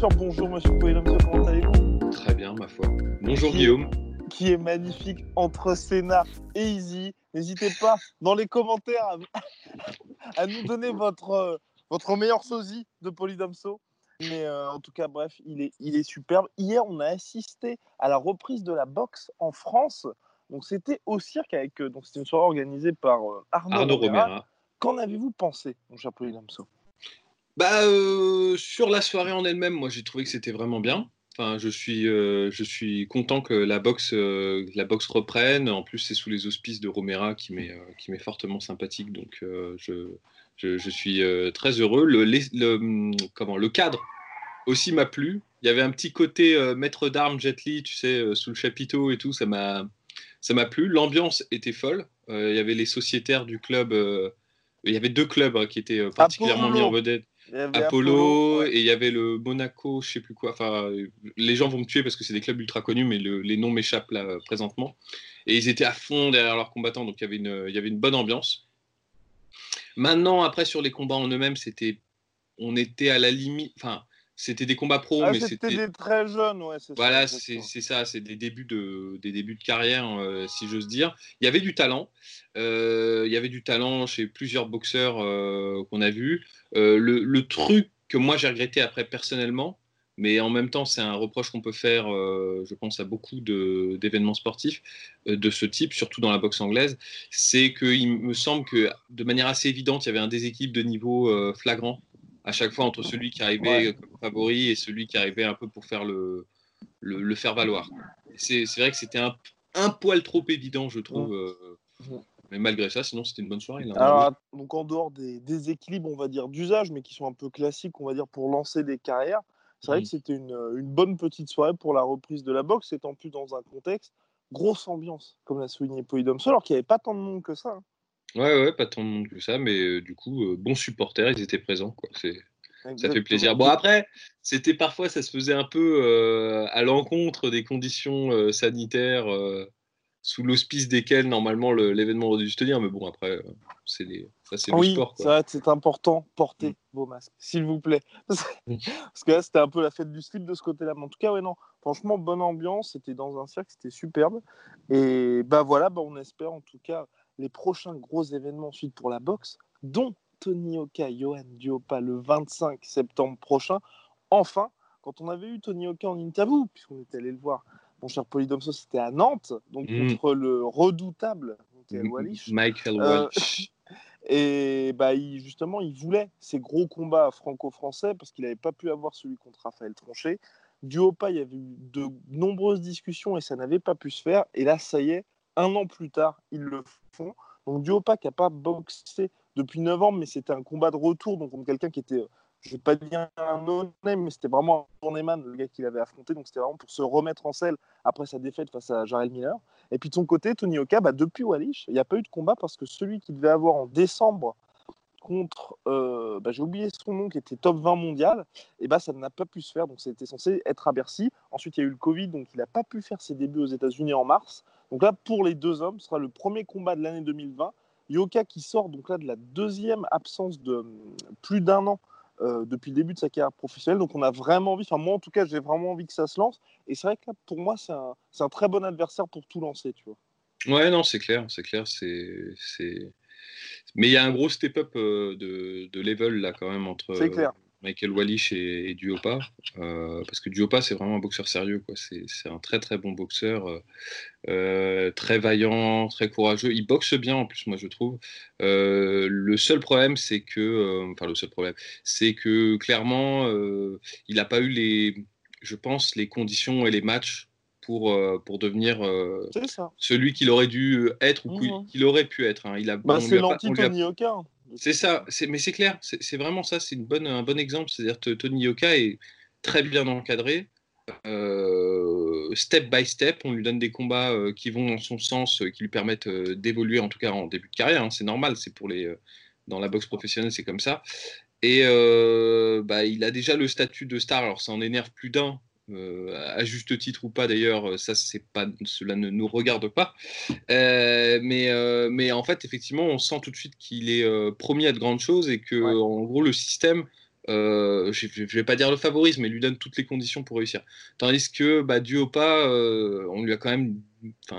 Bonjour Monsieur Poilom, comment allez-vous Très bien, ma foi. Bonjour Qui- Guillaume. Qui est magnifique entre Sénat et Easy. N'hésitez pas dans les commentaires à, à nous donner votre, euh, votre meilleur sosie de Polydomso. Mais euh, en tout cas, bref, il est, il est superbe. Hier, on a assisté à la reprise de la boxe en France. Donc, c'était au cirque avec. euh, donc, c'était une soirée organisée par Arnaud, Arnaud. Romera. Qu'en avez-vous pensé, mon cher Polydomso Bah, euh, sur la soirée en elle-même, moi j'ai trouvé que c'était vraiment bien. Enfin, je suis, euh, je suis content que la boxe, euh, la boxe reprenne. En plus, c'est sous les auspices de Romera qui m'est, qui m'est fortement sympathique. Donc, je, je, je suis très heureux. Le, les- le, comment, le cadre aussi m'a plu. Il y avait un petit côté maître d'armes Jet Li, tu sais, sous le chapiteau et tout. Ça m'a, ça m'a plu. L'ambiance était folle. Il y avait les sociétaires du club. il y avait deux clubs hein, qui étaient euh, particulièrement mis en vedette. Apollo, ouais. et il y avait le Monaco, je sais plus quoi. Enfin, les gens vont me tuer parce que c'est des clubs ultra connus, mais le- les noms m'échappent là présentement. Et ils étaient à fond derrière leurs combattants, donc il y avait une, il y avait une bonne ambiance. Maintenant, après sur les combats en eux-mêmes, c'était, on était à la limite. Enfin, c'était des combats pro, Ah, mais c'était des très jeunes, ouais, Voilà, c'est ça, c'est des débuts de, des débuts de carrière, euh, si j'ose dire. Il y avait du talent, euh, il y avait du talent chez plusieurs boxeurs euh, qu'on a vus. Le, le truc que moi j'ai regretté après personnellement, mais en même temps c'est un reproche qu'on peut faire, je pense à beaucoup d'événements sportifs de ce type, surtout dans la boxe anglaise, c'est qu'il me semble que de manière assez évidente, il y avait un déséquilibre de niveau flagrant à chaque fois entre celui qui arrivait Ouais. comme favori et celui qui arrivait un peu pour faire le, le, le faire valoir. C'est vrai que c'était un, un poil trop évident, je trouve. euh, mais malgré ça, sinon c'était une bonne soirée. là. Alors, donc en dehors des déséquilibres, on va dire, d'usage, mais qui sont un peu classiques, on va dire, pour lancer des carrières, c'est vrai Mhm. que c'était une, une bonne petite soirée pour la reprise de la boxe, étant plus dans un contexte grosse ambiance, comme l'a souligné Polydomso, alors qu'il n'y avait pas tant de monde que ça. hein. Ouais, ouais, pas tant de monde que ça, mais euh, du coup, euh, bons supporters, ils étaient présents. Quoi. C'est- Ça fait plaisir. Bon, après, c'était parfois, ça se faisait un peu euh, à l'encontre des conditions sanitaires sous l'auspice desquelles, normalement, le- l'événement aurait dû se tenir. Mais bon, après, c'est les- ça, c'est oui, le sport. Quoi. que c'est important, portez Mm. vos masques, s'il vous plaît. Mm. Parce que là, c'était un peu la fête du slip de ce côté-là. Mais en tout cas, ouais, non, franchement, bonne ambiance, c'était dans un cirque, c'était superbe. Et bah voilà, bah, on espère en tout cas les prochains gros événements ensuite pour la boxe, dont Tony Oka, Johan Duopa le 25 septembre prochain. Enfin, quand on avait eu Tony Oka en interview, puisqu'on était allé le voir, mon cher Polydomso, c'était à Nantes, donc Mm. contre le redoutable Michael Wallish. Michael Euh. Et bah, il, justement, il voulait ces gros combats franco-français parce qu'il n'avait pas pu avoir celui contre Raphaël Tronchet. Du haut pas, il y avait eu de nombreuses discussions et ça n'avait pas pu se faire. Et là, ça y est, un an plus tard, ils le font. Donc du haut pas qui n'a pas boxé depuis 9 ans, mais c'était un combat de retour, donc contre quelqu'un qui était, je ne vais pas dire un no-name, mais c'était vraiment un journeyman, le gars qu'il avait affronté. Donc c'était vraiment pour se remettre en selle après sa défaite face à Jarrell Miller. Et puis de son côté, Tony Oka, bah, depuis Wallish, il n'y a pas eu de combat parce que celui qu'il devait avoir en décembre contre, euh, bah, j'ai oublié son nom, qui était top 20 mondial, et bah, ça n'a pas pu se faire. Donc c'était censé être à Bercy. Ensuite, il y a eu le Covid, donc il n'a pas pu faire ses débuts aux États-Unis en mars. Donc là, pour les deux hommes, ce sera le premier combat de l'année 2020. Yoka qui sort donc là de la deuxième absence de hum, plus d'un an euh, depuis le début de sa carrière professionnelle. Donc on a vraiment envie, enfin moi en tout cas, j'ai vraiment envie que ça se lance. Et c'est vrai que là, pour moi, c'est un, un, très bon adversaire pour tout lancer, tu vois. Ouais, non, c'est clair, c'est clair, c'est, c'est... Mais il y a un gros step-up euh, de, de, level là quand même entre Michael Wallish et, et Duopa, euh, parce que Duopa c'est vraiment un boxeur sérieux, quoi. C'est, c'est un très très bon boxeur, euh, euh très vaillant, très courageux. Il boxe bien en plus, moi je trouve. Euh, le seul problème c'est que, enfin le seul problème, c'est que clairement il n'a pas eu les, je pense, les conditions et les matchs pour, euh, pour devenir euh, celui qu'il aurait dû être ou mmh. qu'il aurait pu être. Hein. Il a, bah, c'est l'anti-Tony Yoka. C'est ça, mais c'est clair, c'est vraiment ça, c'est un bon exemple. C'est-à-dire que Tony Yoka est très bien encadré, euh, step by step, on lui donne des combats qui vont dans son sens, qui lui permettent d'évoluer, en tout cas en début de carrière. Hein. c'est normal, c'est pour les dans la boxe professionnelle, c'est comme ça. Et bah, il a déjà le statut de star. Alors ça en énerve plus d'un euh, à juste titre ou pas d'ailleurs, euh, ça c'est pas, cela ne nous regarde pas. Euh, mais, mais en fait, effectivement, on sent tout de suite qu'il est promis à de grandes choses et que en gros le système euh, je ne vais pas dire le favorisme, mais lui donne toutes les conditions pour réussir. Tandis que bah, Duopa, euh, on lui a quand même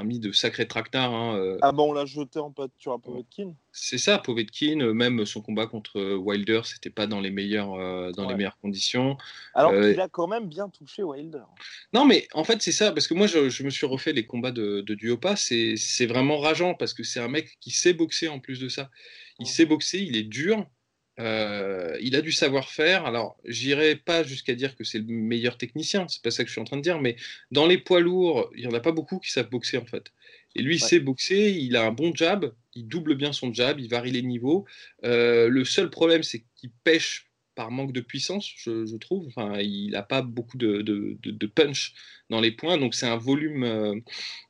mis de sacrés tractards. Hein, euh. Ah bon, on l'a jeté en pâture à Povetkin C'est ça, Povetkin, même son combat contre Wilder, c'était pas dans les meilleures, dans les meilleures conditions. Alors qu'il a quand même bien touché Wilder. Non, mais en fait, c'est ça, parce que moi, je, me suis refait les combats de, de Duopa, c'est vraiment rageant, parce que c'est un mec qui sait boxer en plus de ça. Il sait boxer, il est dur. Euh, il a du savoir-faire. Alors, j'irai pas jusqu'à dire que c'est le meilleur technicien, c'est pas ça que je suis en train de dire, mais dans les poids lourds, il y en a pas beaucoup qui savent boxer en fait. Et lui, il sait boxer, il a un bon jab, il double bien son jab, il varie les niveaux. Euh, le seul problème, c'est qu'il pêche par manque de puissance, je, trouve. Enfin, il n'a pas beaucoup de, de, punch dans les points, donc c'est un volume, euh,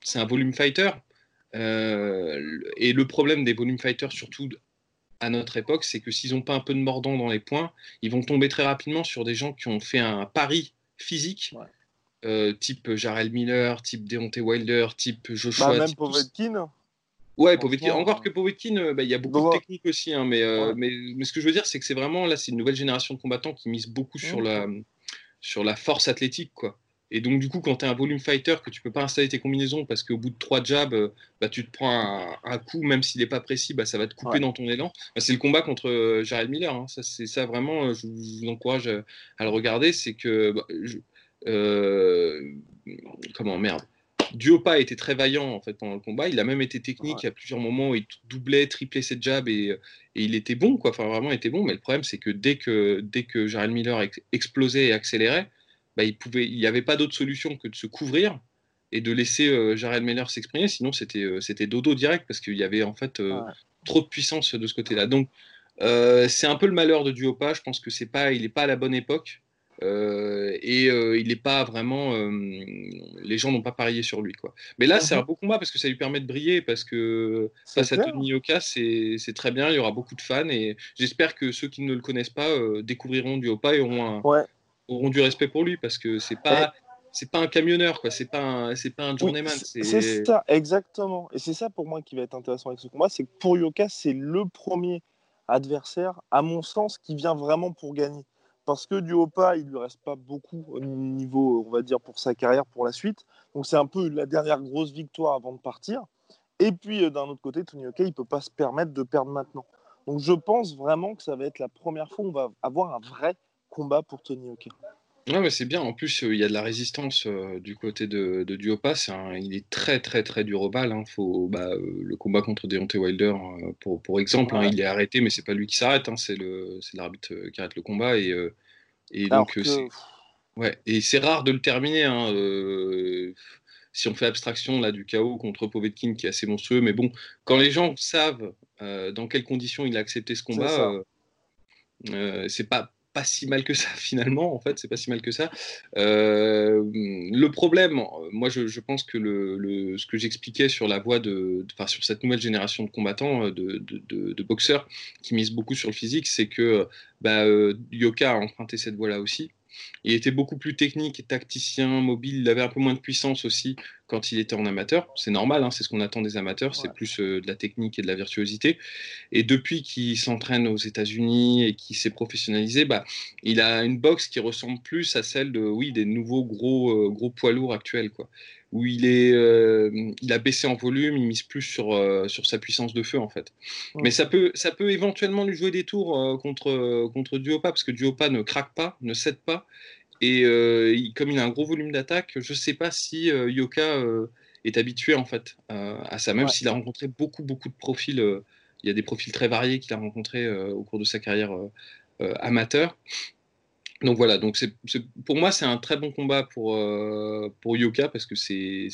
c'est un volume fighter. et le problème des volume fighters, surtout à notre époque, c'est que s'ils n'ont pas un peu de mordant dans les points, ils vont tomber très rapidement sur des gens qui ont fait un pari physique, euh, type Jarrell Miller, type Deontay Wilder, type Joshua. Bah, même Povetkin. Ouais, Povetkin. Encore que Povetkin, euh, bah, il y a beaucoup de techniques aussi, hein, euh, mais, mais, ce que je veux dire, c'est que c'est vraiment là, c'est une nouvelle génération de combattants qui mise beaucoup sur la sur la force athlétique, quoi. Et donc, du coup, quand tu es un volume fighter, que tu peux pas installer tes combinaisons parce qu'au bout de trois jabs, euh, bah, tu te prends un, coup, même s'il n'est pas précis, bah, ça va te couper dans ton élan. Bah, c'est le combat contre euh, Jared Miller. Hein. Ça, c'est ça vraiment, euh, je vous, encourage à, le regarder. C'est que. Bah, comment Merde. Duopa était très vaillant en fait pendant le combat. Il a même été technique à plusieurs moments où il doublait, triplait ses jabs et, et, il était bon, quoi. Enfin, vraiment, il était bon. Mais le problème, c'est que dès que, dès que Jared Miller explosait et accélérait, bah, il n'y avait pas d'autre solution que de se couvrir et de laisser euh, Jared Miller s'exprimer. Sinon, c'était euh, c'était dodo direct parce qu'il y avait en fait euh, trop de puissance de ce côté-là. Donc, c'est un peu le malheur de Duopa. Je pense que c'est pas, il n'est pas à la bonne époque. et il n'est pas vraiment. les gens n'ont pas parié sur lui. Quoi. Mais là, c'est un mhm. beau combat parce que ça lui permet de briller. Parce que face à Tony Yoka, c'est très bien. Il y aura beaucoup de fans. Et j'espère que ceux qui ne le connaissent pas découvriront Duopa et auront un, ouais auront du respect pour lui parce que c'est pas c'est pas un camionneur quoi, c'est pas c'est pas un journeyman. c'est ça exactement. Et c'est ça pour moi qui va être intéressant avec ce combat, c'est que pour Yoka c'est le premier adversaire à mon sens qui vient vraiment pour gagner. Parce que du haut pas, il lui reste pas beaucoup au niveau, on va dire, pour sa carrière pour la suite. Donc c'est un peu la dernière grosse victoire avant de partir. Et puis euh, d'un autre côté, Tony Yoka, il peut pas se permettre de perdre maintenant. Donc je pense vraiment que ça va être la première fois où on va avoir un vrai combat pour Tony Hawk. Ouais, mais c'est bien. En plus, euh, il y a de la résistance euh, du côté de, de Duopa. il est très, très, très dur au bal. Hein. Faut, bah, euh, le combat contre Deontay Wilder, pour, pour exemple, hein, il est arrêté, mais c'est pas lui qui s'arrête. Hein. c'est l'arbitre qui arrête le combat. Et, et donc, c'est, ouais, et c'est rare de le terminer. si on fait abstraction là du chaos contre Povetkin, qui est assez monstrueux, mais bon, quand les gens savent dans quelles conditions il a accepté ce combat, c'est pas pas si mal que ça finalement en fait c'est pas si mal que ça euh, le problème moi je, pense que le, ce que j'expliquais sur la voie de, enfin sur cette nouvelle génération de combattants euh, de, de, boxeurs qui misent beaucoup sur le physique c'est que bah, euh, Yoka a emprunté cette voie là aussi il était beaucoup plus technique, tacticien, mobile. Il avait un peu moins de puissance aussi quand il était en amateur. C'est normal, hein, c'est ce qu'on attend des amateurs, c'est plus euh, de la technique et de la virtuosité. Et depuis qu'il s'entraîne aux États-Unis et qu'il s'est professionnalisé, bah, il a une boxe qui ressemble plus à celle de, oui, des nouveaux gros, euh, gros poids lourds actuels, quoi. Où il, est, euh, il a baissé en volume, il mise plus sur, sur sa puissance de feu, en fait. Mais ça peut, ça peut éventuellement lui jouer des tours contre, contre Duopa, parce que Duopa ne craque pas, ne cède pas. Et euh, comme il a un gros volume d'attaque, je ne sais pas si euh, Yoka euh, est habitué en fait à ça, même s'il a rencontré beaucoup beaucoup de profils. il y a des profils très variés qu'il a rencontrés au cours de sa carrière amateur. Donc voilà, donc c'est, pour moi c'est un très bon combat pour, pour Yoka parce que c'est,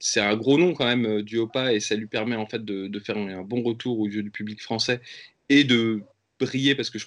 c'est un gros nom quand même du Opa et ça lui permet en fait de, de faire un bon retour aux yeux du public français et de briller parce que je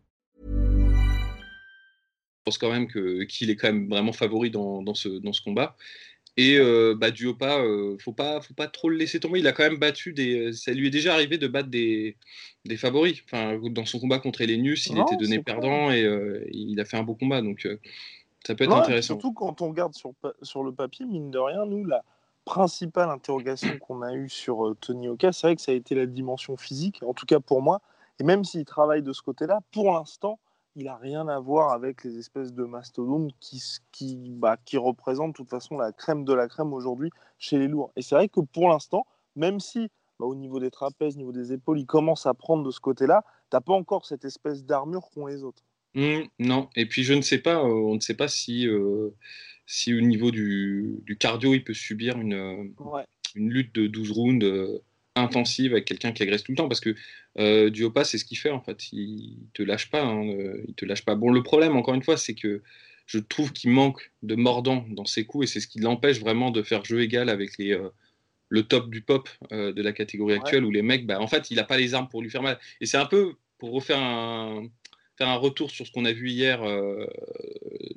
Je pense quand même qu'il est quand même vraiment favori dans, dans, ce, dans ce combat. Et euh, bah, Duopa, euh, faut pas, faut pas trop le laisser tomber. Il a quand même battu des. Ça lui est déjà arrivé de battre des, des favoris. Enfin, dans son combat contre Elenius, il était donné perdant et euh, il a fait un beau combat. Donc, euh, ça peut être intéressant. Surtout quand on regarde sur, sur le papier, mine de rien, nous, la principale interrogation qu'on a eue sur Tony Oka, c'est vrai que ça a été la dimension physique, en tout cas pour moi. Et même s'il travaille de ce côté-là, pour l'instant, il n'a rien à voir avec les espèces de mastodontes qui, qui, bah, qui représentent de toute façon la crème de la crème aujourd'hui chez les lourds. Et c'est vrai que pour l'instant, même si bah, au niveau des trapèzes, au niveau des épaules, il commence à prendre de ce côté-là, tu n'as pas encore cette espèce d'armure qu'ont les autres. Mmh, non, et puis je ne sais pas, euh, on ne sait pas si, euh, si au niveau du, du, cardio, il peut subir une, une lutte de 12 rounds intensive avec quelqu'un qui agresse tout le temps parce que euh, Duopa c'est ce qu'il fait en fait. Il te lâche pas hein, euh, il te lâche pas. Bon le problème encore une fois c'est que je trouve qu'il manque de mordant dans ses coups et c'est ce qui l'empêche vraiment de faire jeu égal avec les euh, le top du pop euh, de la catégorie actuelle où les mecs bah, en fait il a pas les armes pour lui faire mal. Et c'est un peu pour refaire un faire un retour sur ce qu'on a vu hier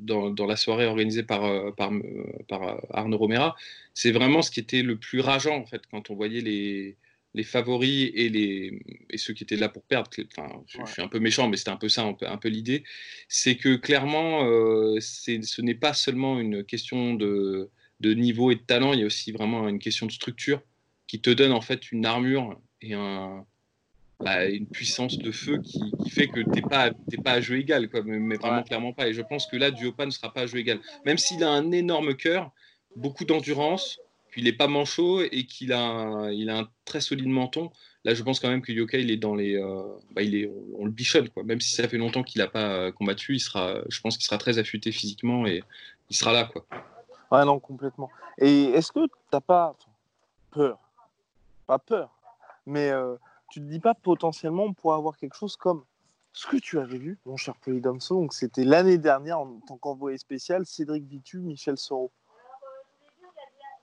dans, dans, la soirée organisée par, par, par Arnaud Romera, c'est vraiment ce qui était le plus rageant en fait quand on voyait les, les favoris et, les, et ceux qui étaient là pour perdre, enfin, je, je suis un peu méchant, mais c'était un peu ça, un peu, l'idée, c'est que clairement, euh, ce n'est pas seulement une question de, de, niveau et de talent, il y a aussi vraiment une question de structure qui te donne en fait une armure et un, bah, une puissance de feu qui, qui fait que tu n'es pas, pas à jeu égal, quoi, mais, mais vraiment ouais. clairement pas. Et je pense que là, Duopa ne sera pas à jeu égal. Même s'il a un énorme cœur, beaucoup d'endurance, il n'est pas manchot et qu'il a, un, il a un très solide menton. Là, je pense quand même que Yoka, il est dans les, euh, bah, il est, on, le bichonne quoi. Même si ça fait longtemps qu'il n'a pas euh, combattu, il sera, je pense qu'il sera très affûté physiquement et il sera là, quoi. Ouais, non, complètement. Et est-ce que tu n'as pas peur, pas peur, mais euh, tu te dis pas potentiellement on pourrait avoir quelque chose comme ce que tu avais vu, mon cher Polydomso, donc c'était l'année dernière en tant qu'envoyé spécial, Cédric Vitu, Michel Soro.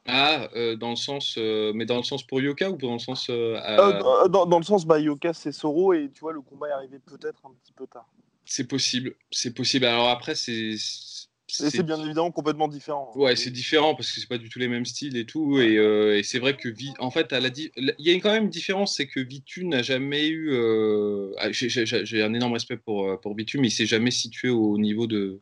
Ah, euh, dans le sens, euh, mais dans le sens pour Yoka ou dans le sens euh, dans, dans, le sens, bah Yoka c'est Soro et tu vois le combat est arrivé peut-être un petit peu tard. C'est possible, c'est possible. Alors après c'est c'est bien évidemment complètement différent. Ouais, c'est différent parce que c'est pas du tout les mêmes styles et tout. Et, euh, et c'est vrai que, en fait, dit... il y a quand même une différence, c'est que Vitu n'a jamais eu. Euh... J'ai un énorme respect pour, pour Vitu, mais il s'est jamais situé au niveau de,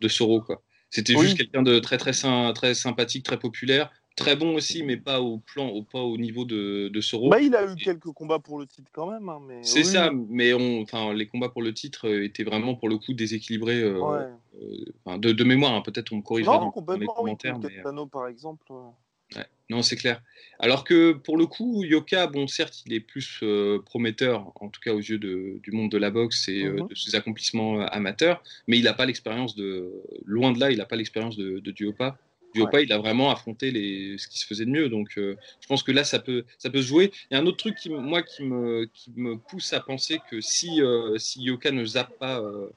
de Soro. C'était oui. juste quelqu'un de très, très, très sympathique, très populaire, très bon aussi, mais pas au plan, au, pas au niveau de, de Soro. Bah, il a eu quelques combats pour le titre quand même. Hein, mais... C'est oui. ça, mais on, les combats pour le titre étaient vraiment pour le coup déséquilibrés euh, ouais. euh, de, de, mémoire. Hein. Peut-être on me corrigera non, dans, dans, les commentaires. Oui, mais... Tano, par exemple. Ouais. Non, c'est clair. Alors que pour le coup, Yoka, bon, certes, il est plus euh, prometteur, en tout cas aux yeux de, du monde de la boxe et mm -hmm. de ses accomplissements amateurs, mais il n'a pas l'expérience de. Loin de là, il n'a pas l'expérience de, de Duopa. Duopa, ouais. il a vraiment affronté ce qui se faisait de mieux. Donc, euh, je pense que là, ça peut, ça peut se jouer. Il y a un autre truc qui, moi, qui me, pousse à penser que si, euh, si Yoka ne zappe pas euh,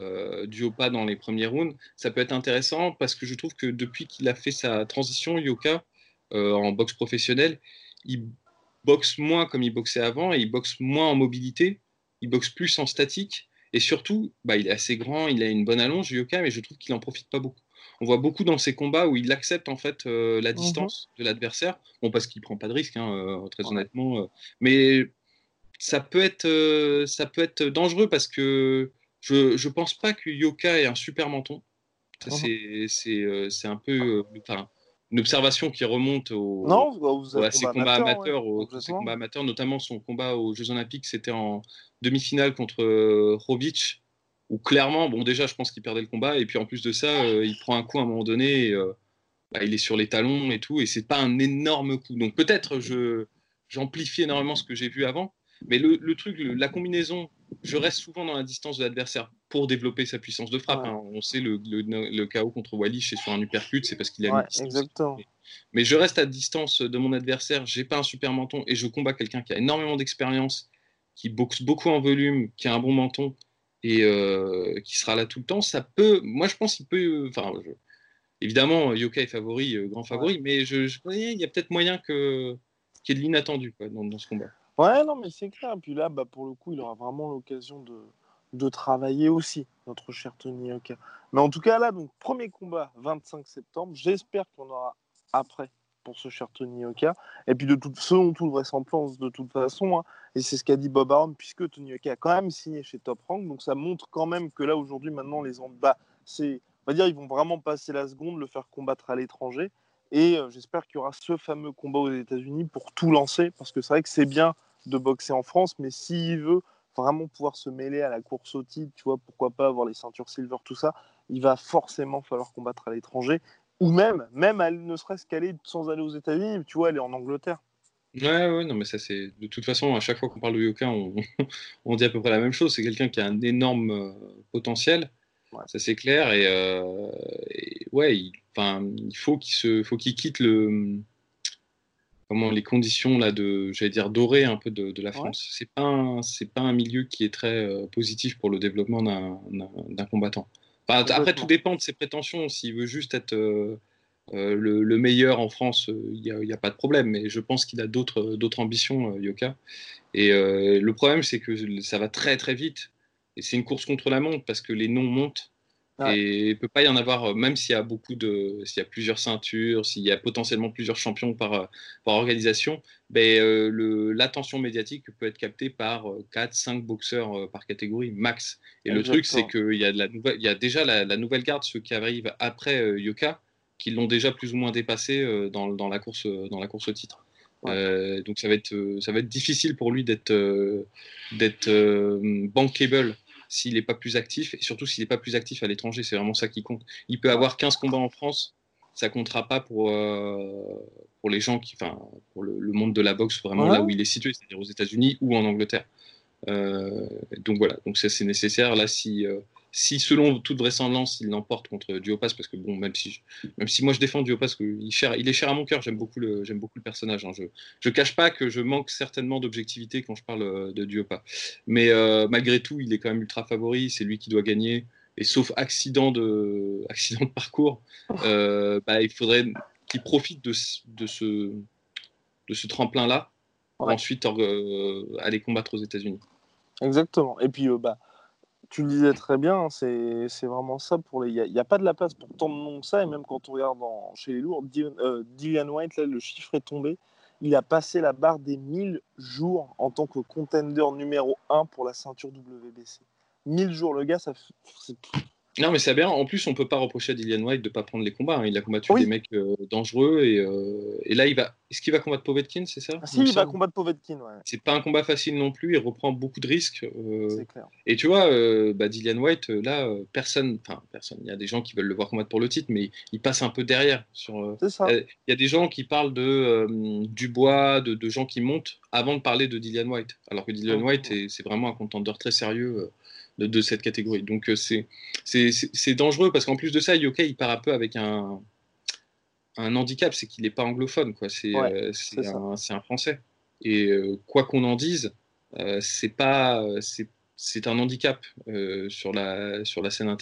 euh, du Opa dans les premiers rounds, ça peut être intéressant parce que je trouve que depuis qu'il a fait sa transition, Yoka, euh, en boxe professionnelle, il boxe moins comme il boxait avant et il boxe moins en mobilité, il boxe plus en statique. Et surtout, bah, il est assez grand, il a une bonne allonge, Yoka, mais je trouve qu'il n'en profite pas beaucoup. On voit beaucoup dans ses combats où il accepte en fait euh, la mhm. distance de l'adversaire. Bon, parce qu'il prend pas de risque, hein, euh, très honnêtement. Euh. mais ça peut être, ça peut être dangereux parce que je, je pense pas que Yoka ait un super menton. Mhm. C'est un peu, une observation qui remonte au, à ses combats amateurs, combats amateurs, notamment son combat aux Jeux Olympiques, c'était en demi-finale contre Robic où clairement, bon, déjà, je pense qu'il perdait le combat, et puis en plus de ça, euh, il prend un coup à un moment donné, et, euh, bah, il est sur les talons et tout, et c'est pas un énorme coup. Donc peut-être je j'amplifie énormément ce que j'ai vu avant, mais le, le truc, la combinaison, je reste souvent dans la distance de l'adversaire pour développer sa puissance de frappe. Hein. On sait le, le, KO contre Wally, c'est sur un uppercut, c'est parce qu'il a une exactement. Mais, mais, je reste à distance de mon adversaire, j'ai pas un super menton, et je combats quelqu'un qui a énormément d'expérience, qui boxe beaucoup en volume, qui a un bon menton et euh, qui sera là tout le temps, ça peut. Moi, je pense qu'il peut. Enfin, évidemment, Yoka est favori, euh, grand favori, mais je, je il y a peut-être moyen que qu'il y ait de l'inattendu dans, dans, ce combat. Ouais, non, mais c'est clair. Puis là, bah, pour le coup, il aura vraiment l'occasion de, de travailler aussi, notre cher Tony Yoka. Mais en tout cas, là, donc, premier combat, 25 septembre. J'espère qu'on aura après pour ce cher Tony. Et puis, de toute, selon toute vraisemblance, de toute façon, hein, et c'est ce qu'a dit Bob Arum, puisque Tony Yoka a quand même signé chez Top Rank. Donc, ça montre quand même que là, aujourd'hui, maintenant, les bas, c'est, on va dire, ils vont vraiment passer la seconde, le faire combattre à l'étranger. Et euh, j'espère qu'il y aura ce fameux combat aux États-Unis pour tout lancer, parce que c'est vrai que c'est bien de boxer en France, mais s'il veut vraiment pouvoir se mêler à la course au titre, tu vois, pourquoi pas avoir les ceintures silver, tout ça, il va forcément falloir combattre à l'étranger ou même, même elle ne serait-ce qu'aller sans aller aux États-Unis, tu vois, elle est en Angleterre. Ouais, ouais, non, mais ça c'est. De toute façon, à chaque fois qu'on parle de Yoka, on, on, dit à peu près la même chose. C'est quelqu'un qui a un énorme euh, potentiel, ça c'est clair. Et, euh, ouais, il, il faut qu'il se, faut qu'il quitte le, comment les conditions là de, j'allais dire dorées un peu de, la France. C'est pas, c'est pas un milieu qui est très euh, positif pour le développement d'un combattant après, tout dépend de ses prétentions. S'il veut juste être euh, euh, le, meilleur en France, euh, il n'y a, pas de problème. Mais je pense qu'il a d'autres ambitions, Yoka. Et le problème, c'est que ça va très très vite. Et c'est une course contre la montre parce que les noms montent. Et il ne peut pas y en avoir, euh, même s'il y a beaucoup de, s'il y a plusieurs ceintures, s'il y a potentiellement plusieurs champions par, euh, par organisation, ben, euh, l'attention médiatique peut être captée par 4-5 boxeurs par catégorie max. Et le truc, c'est qu'il y, a de la nouvelle, il y a déjà la, nouvelle garde, ceux qui arrivent après Yoka, qui l'ont déjà plus ou moins dépassé dans, dans, la course, dans la course au titre. donc ça va, être, ça va être difficile pour lui d'être d'être bankable s'il n'est pas plus actif, et surtout s'il n'est pas plus actif à l'étranger, c'est vraiment ça qui compte. Il peut avoir 15 combats en France, ça comptera pas pour, euh, pour les gens qui, enfin, pour le, monde de la boxe, vraiment là où il est situé, c'est-à-dire aux États-Unis ou en Angleterre. Euh, donc voilà, donc ça c'est nécessaire. Là, si, euh, si selon toute vraisemblance, il l'emporte contre Duopas, parce que bon, même si, même si moi je défends Duopas, il, il est cher à mon cœur, j'aime beaucoup le, j'aime beaucoup le personnage. Hein. Je, je cache pas que je manque certainement d'objectivité quand je parle euh, de Duopas, mais euh, malgré tout, il est quand même ultra favori, c'est lui qui doit gagner, et sauf accident de, accident de parcours, euh, bah, il faudrait qu'il profite de, de ce, de ce tremplin là, pour ensuite aller combattre aux États-Unis. Exactement. Et puis bah tu le disais très bien, c'est vraiment ça. Il n'y a, pas de la place pour tant de noms que ça, et même quand on regarde chez les lourds, euh, Dylan, White, là, le chiffre est tombé. Il a passé la barre des 1000 jours en tant que contender numéro 1 pour la ceinture WBC. 1000 jours, le gars, ça, non, mais c'est bien. En plus, on peut pas reprocher à Dillian White de pas prendre les combats. Hein. Il a combattu des mecs euh, dangereux et, euh, et, là, il va. Est-ce qu'il va combattre Povetkin, c'est ça? Ah, Si, il va combattre Povetkin. Ouais. C'est pas un combat facile non plus. Il reprend beaucoup de risques. Euh, c'est clair. Et tu vois, bah, Dillian White, là, personne. Enfin, personne. Il y a des gens qui veulent le voir combattre pour le titre, mais il passe un peu derrière. Sur. C'est ça. Il y a des gens qui parlent de Dubois, de, de gens qui montent avant de parler de Dillian White. Alors que Dillian White, c'est vraiment un contendeur très sérieux de, cette catégorie. Donc euh, c'est dangereux parce qu'en plus de ça, Yokai, il part un peu avec un, un handicap, c'est qu'il n'est pas anglophone, quoi. C'est euh, un, un, français. Et euh, quoi qu'on en dise, c'est pas, c'est un handicap sur, la, sur la scène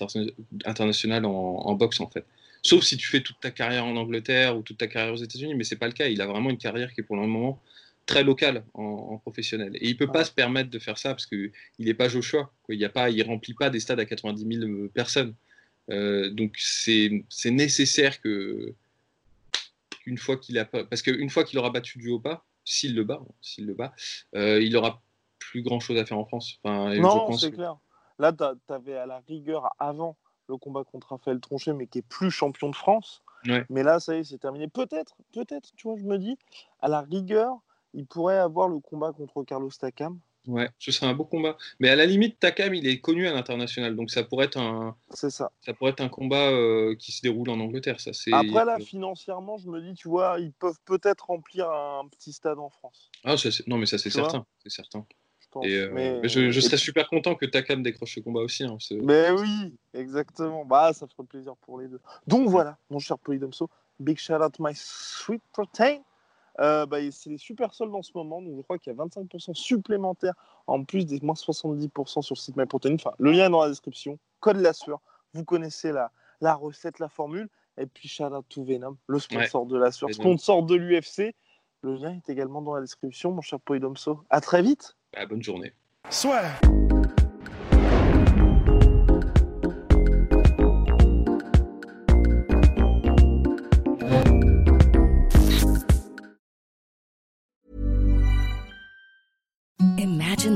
internationale en, en, boxe en fait. Sauf si tu fais toute ta carrière en Angleterre ou toute ta carrière aux États-Unis, mais c'est pas le cas. Il a vraiment une carrière qui est pour le moment très locale en, professionnel. Et il peut pas se permettre de faire ça parce qu'il n'est pas Joshua. Quoi. Il ne remplit pas des stades à 90 000 personnes. donc c'est nécessaire que une fois qu'il a parce qu'une fois qu'il aura battu du haut pas, s'il le bat, s'il le bat, euh, il aura plus grand chose à faire en France. non, c'est clair. Là, tu avais à la rigueur avant le combat contre Raphaël Tronchet, mais qui est plus champion de France. Mais là, ça y est, c'est terminé. Peut-être, peut-être, tu vois, je me dis, à la rigueur, il pourrait avoir le combat contre Carlos Takam. Ouais, ce serait un beau combat. Mais à la limite, Takam, il est connu à l'international, donc ça pourrait être un. C'est ça. Ça pourrait être un combat euh, qui se déroule en Angleterre. Ça, c'est. Après là, financièrement, je me dis, tu vois, ils peuvent peut-être remplir un petit stade en France. Ah, non, mais ça c'est certain, c'est certain. Je, euh, mais... je, serais super content que Takam décroche ce combat aussi. Hein, mais oui, exactement. Bah, ça ferait plaisir pour les deux. Donc voilà, mon cher Polydomso, big shout out my sweet protein. Euh, bah, c'est les super soldes en ce moment, donc je crois qu'il y a 25% supplémentaires en plus des moins 70% sur le site MyProtein. Enfin, le lien est dans la description. Code la sueur. Vous connaissez la, la recette, la formule. Et puis, shout out to Venom, le sponsor de la sueur, sponsor de l'UFC. Le lien est également dans la description, mon cher Poidomso. À très vite. Bah, bonne journée. Soit.